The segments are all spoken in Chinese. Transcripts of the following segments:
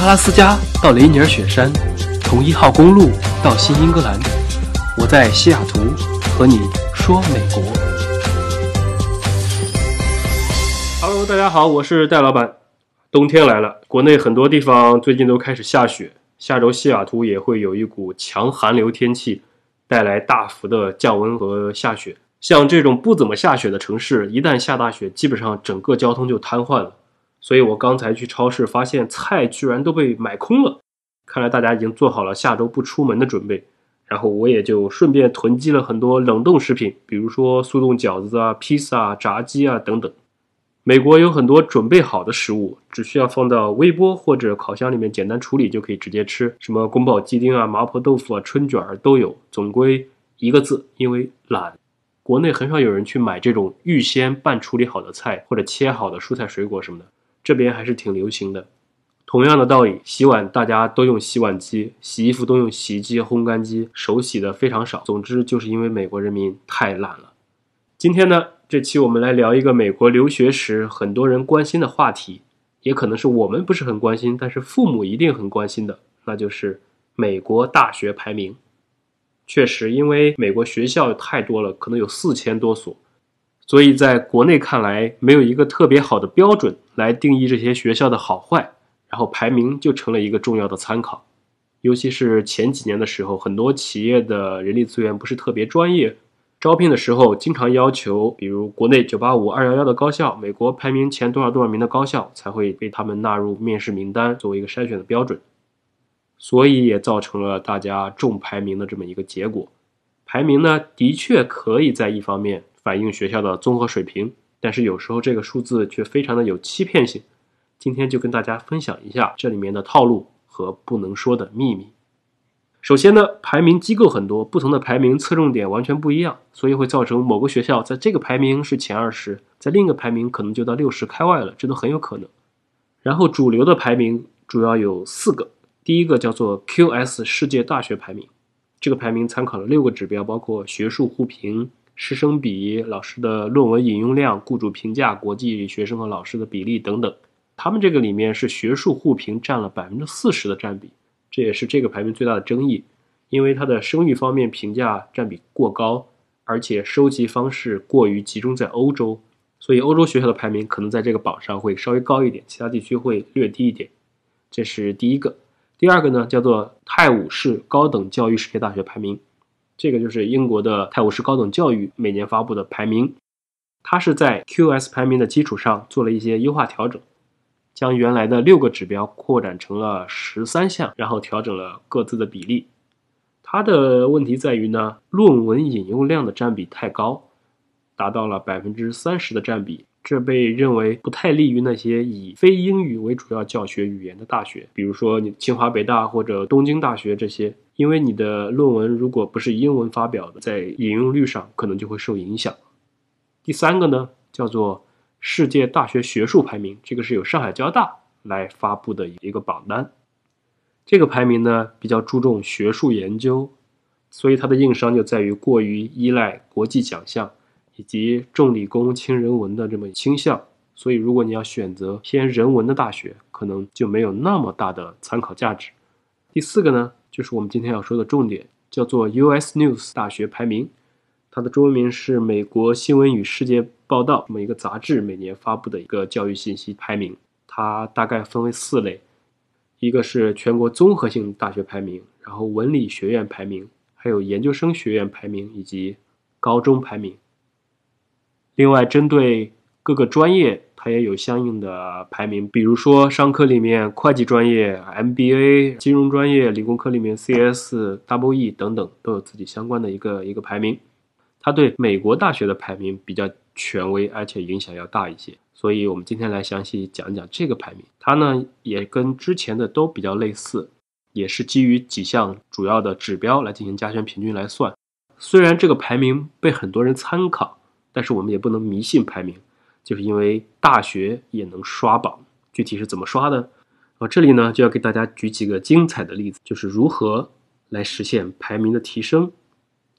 阿拉斯加到雷尼尔雪山，从一号公路到新英格兰，我在西雅图和你说美国。Hello，大家好，我是戴老板。冬天来了，国内很多地方最近都开始下雪，下周西雅图也会有一股强寒流天气，带来大幅的降温和下雪。像这种不怎么下雪的城市，一旦下大雪，基本上整个交通就瘫痪了。所以我刚才去超市，发现菜居然都被买空了。看来大家已经做好了下周不出门的准备。然后我也就顺便囤积了很多冷冻食品，比如说速冻饺子啊、披萨啊、炸鸡啊等等。美国有很多准备好的食物，只需要放到微波或者烤箱里面简单处理就可以直接吃。什么宫保鸡丁啊、麻婆豆腐啊、春卷儿都有。总归一个字，因为懒。国内很少有人去买这种预先半处理好的菜或者切好的蔬菜水果什么的。这边还是挺流行的。同样的道理，洗碗大家都用洗碗机，洗衣服都用洗衣机、烘干机，手洗的非常少。总之，就是因为美国人民太懒了。今天呢，这期我们来聊一个美国留学时很多人关心的话题，也可能是我们不是很关心，但是父母一定很关心的，那就是美国大学排名。确实，因为美国学校太多了，可能有四千多所。所以，在国内看来，没有一个特别好的标准来定义这些学校的好坏，然后排名就成了一个重要的参考。尤其是前几年的时候，很多企业的人力资源不是特别专业，招聘的时候经常要求，比如国内九八五、二幺幺的高校，美国排名前多少多少名的高校才会被他们纳入面试名单，作为一个筛选的标准。所以也造成了大家重排名的这么一个结果。排名呢，的确可以在一方面。反映学校的综合水平，但是有时候这个数字却非常的有欺骗性。今天就跟大家分享一下这里面的套路和不能说的秘密。首先呢，排名机构很多，不同的排名侧重点完全不一样，所以会造成某个学校在这个排名是前二十，在另一个排名可能就到六十开外了，这都很有可能。然后主流的排名主要有四个，第一个叫做 QS 世界大学排名，这个排名参考了六个指标，包括学术互评。师生比、老师的论文引用量、雇主评价、国际学生和老师的比例等等，他们这个里面是学术互评占了百分之四十的占比，这也是这个排名最大的争议，因为它的声誉方面评价占比过高，而且收集方式过于集中在欧洲，所以欧洲学校的排名可能在这个榜上会稍微高一点，其他地区会略低一点。这是第一个，第二个呢叫做泰晤士高等教育世界大学排名。这个就是英国的泰晤士高等教育每年发布的排名，它是在 QS 排名的基础上做了一些优化调整，将原来的六个指标扩展成了十三项，然后调整了各自的比例。它的问题在于呢，论文引用量的占比太高，达到了百分之三十的占比，这被认为不太利于那些以非英语为主要教学语言的大学，比如说你清华、北大或者东京大学这些。因为你的论文如果不是英文发表的，在引用率上可能就会受影响。第三个呢，叫做世界大学学术排名，这个是由上海交大来发布的一个榜单。这个排名呢比较注重学术研究，所以它的硬伤就在于过于依赖国际奖项以及重理工轻人文的这么倾向。所以如果你要选择偏人文的大学，可能就没有那么大的参考价值。第四个呢？就是我们今天要说的重点，叫做 U.S. News 大学排名，它的中文名是美国新闻与世界报道这么一个杂志每年发布的一个教育信息排名。它大概分为四类，一个是全国综合性大学排名，然后文理学院排名，还有研究生学院排名以及高中排名。另外，针对各个专业。它也有相应的排名，比如说商科里面会计专业、MBA、金融专业、理工科里面 CS、Double E 等等都有自己相关的一个一个排名。它对美国大学的排名比较权威，而且影响要大一些。所以我们今天来详细讲讲这个排名。它呢也跟之前的都比较类似，也是基于几项主要的指标来进行加权平均来算。虽然这个排名被很多人参考，但是我们也不能迷信排名。就是因为大学也能刷榜，具体是怎么刷的？啊，这里呢就要给大家举几个精彩的例子，就是如何来实现排名的提升，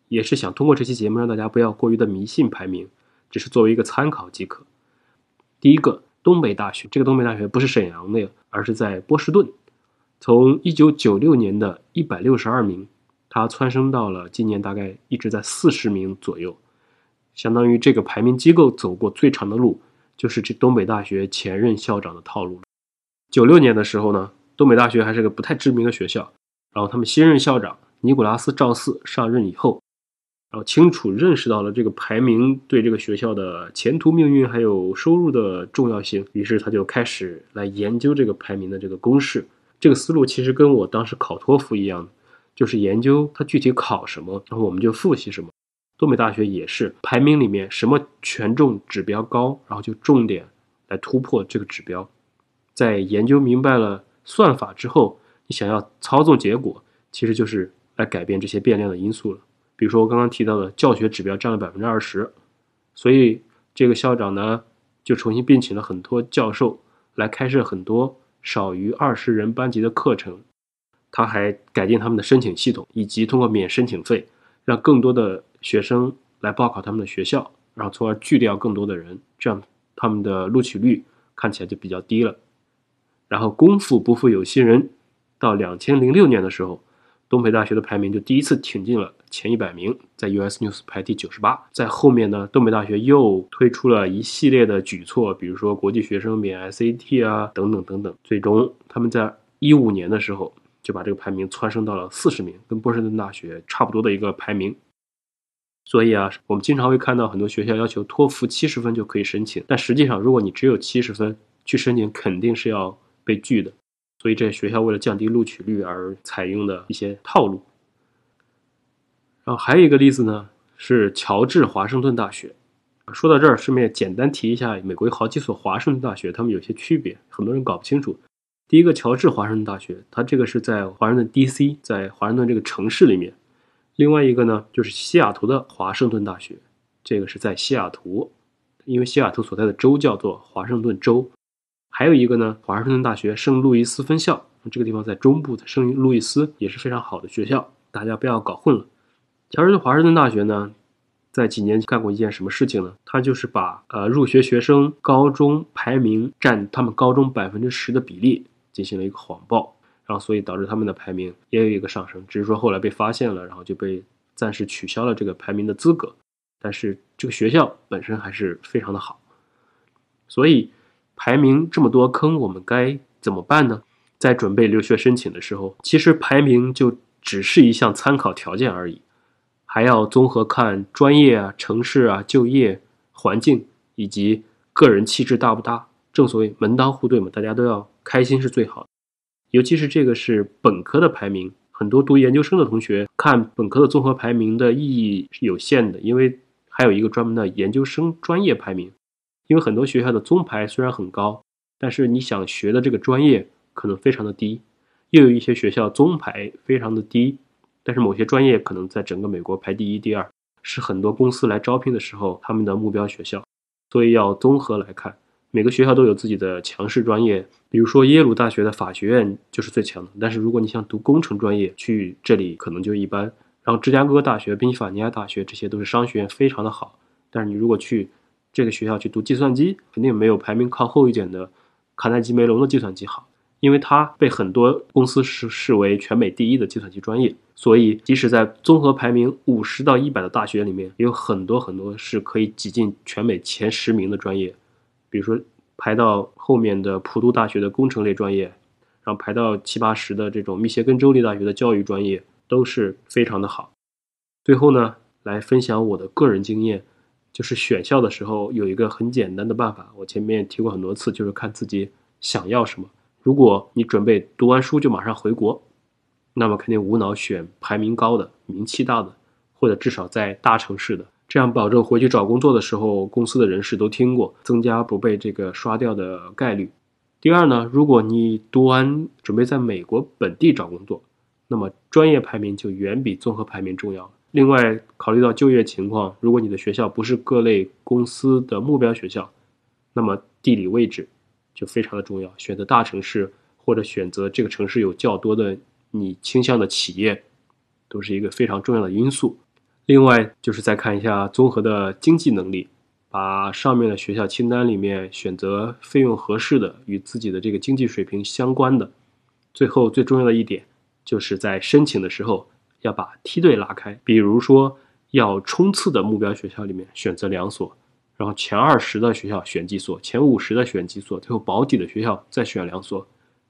也是想通过这期节目让大家不要过于的迷信排名，只是作为一个参考即可。第一个，东北大学，这个东北大学不是沈阳的，而是在波士顿。从一九九六年的一百六十二名，它蹿升到了今年大概一直在四十名左右，相当于这个排名机构走过最长的路，就是这东北大学前任校长的套路。九六年的时候呢，东北大学还是个不太知名的学校，然后他们新任校长尼古拉斯赵四上任以后。然后清楚认识到了这个排名对这个学校的前途命运还有收入的重要性，于是他就开始来研究这个排名的这个公式。这个思路其实跟我当时考托福一样，就是研究它具体考什么，然后我们就复习什么。东北大学也是排名里面什么权重指标高，然后就重点来突破这个指标。在研究明白了算法之后，你想要操纵结果，其实就是来改变这些变量的因素了。比如说我刚刚提到的教学指标占了百分之二十，所以这个校长呢就重新聘请了很多教授来开设很多少于二十人班级的课程，他还改进他们的申请系统，以及通过免申请费让更多的学生来报考他们的学校，然后从而拒掉更多的人，这样他们的录取率看起来就比较低了。然后功夫不负有心人，到两千零六年的时候。东北大学的排名就第一次挺进了前一百名，在 US News 排第九十八。在后面呢，东北大学又推出了一系列的举措，比如说国际学生免 SAT 啊，等等等等。最终，他们在一五年的时候就把这个排名蹿升到了四十名，跟波士顿大学差不多的一个排名。所以啊，我们经常会看到很多学校要求托福七十分就可以申请，但实际上，如果你只有七十分去申请，肯定是要被拒的。所以，这学校为了降低录取率而采用的一些套路。然后还有一个例子呢，是乔治华盛顿大学。说到这儿，顺便简单提一下，美国有好几所华盛顿大学，他们有些区别，很多人搞不清楚。第一个，乔治华盛顿大学，它这个是在华盛顿 D.C.，在华盛顿这个城市里面。另外一个呢，就是西雅图的华盛顿大学，这个是在西雅图，因为西雅图所在的州叫做华盛顿州。还有一个呢，华盛顿大学圣路易斯分校，这个地方在中部的圣路易斯也是非常好的学校，大家不要搞混了。乔治华盛顿大学呢，在几年干过一件什么事情呢？他就是把呃入学学生高中排名占他们高中百分之十的比例进行了一个谎报，然后所以导致他们的排名也有一个上升，只是说后来被发现了，然后就被暂时取消了这个排名的资格。但是这个学校本身还是非常的好，所以。排名这么多坑，我们该怎么办呢？在准备留学申请的时候，其实排名就只是一项参考条件而已，还要综合看专业啊、城市啊、就业环境以及个人气质搭不搭。正所谓门当户对嘛，大家都要开心是最好的。尤其是这个是本科的排名，很多读研究生的同学看本科的综合排名的意义是有限的，因为还有一个专门的研究生专业排名。因为很多学校的综排虽然很高，但是你想学的这个专业可能非常的低；又有一些学校综排非常的低，但是某些专业可能在整个美国排第一、第二，是很多公司来招聘的时候他们的目标学校。所以要综合来看，每个学校都有自己的强势专业。比如说耶鲁大学的法学院就是最强的，但是如果你想读工程专业，去这里可能就一般。然后芝加哥大学、宾夕法尼亚大学这些都是商学院，非常的好。但是你如果去，这个学校去读计算机，肯定没有排名靠后一点的卡耐基梅隆的计算机好，因为它被很多公司视视为全美第一的计算机专业。所以，即使在综合排名五十到一百的大学里面，有很多很多是可以挤进全美前十名的专业，比如说排到后面的普渡大学的工程类专业，然后排到七八十的这种密歇根州立大学的教育专业，都是非常的好。最后呢，来分享我的个人经验。就是选校的时候有一个很简单的办法，我前面提过很多次，就是看自己想要什么。如果你准备读完书就马上回国，那么肯定无脑选排名高的、名气大的，或者至少在大城市的，这样保证回去找工作的时候公司的人事都听过，增加不被这个刷掉的概率。第二呢，如果你读完准备在美国本地找工作，那么专业排名就远比综合排名重要。另外，考虑到就业情况，如果你的学校不是各类公司的目标学校，那么地理位置就非常的重要。选择大城市或者选择这个城市有较多的你倾向的企业，都是一个非常重要的因素。另外，就是再看一下综合的经济能力，把上面的学校清单里面选择费用合适的、与自己的这个经济水平相关的，最后最重要的一点，就是在申请的时候要把梯队拉开，比如说要冲刺的目标学校里面选择两所，然后前二十的学校选几所，前五十的选几所，最后保底的学校再选两所，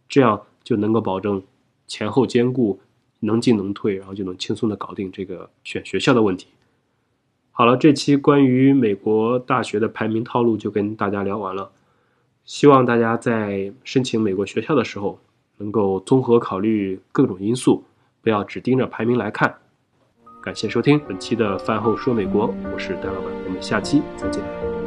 这样就能够保证前后兼顾，能进能退，然后就能轻松的搞定这个选学校的问题。好了，这期关于美国大学的排名套路就跟大家聊完了。希望大家在申请美国学校的时候，能够综合考虑各种因素，不要只盯着排名来看。感谢收听本期的饭后说美国，我是戴老板，我们下期再见。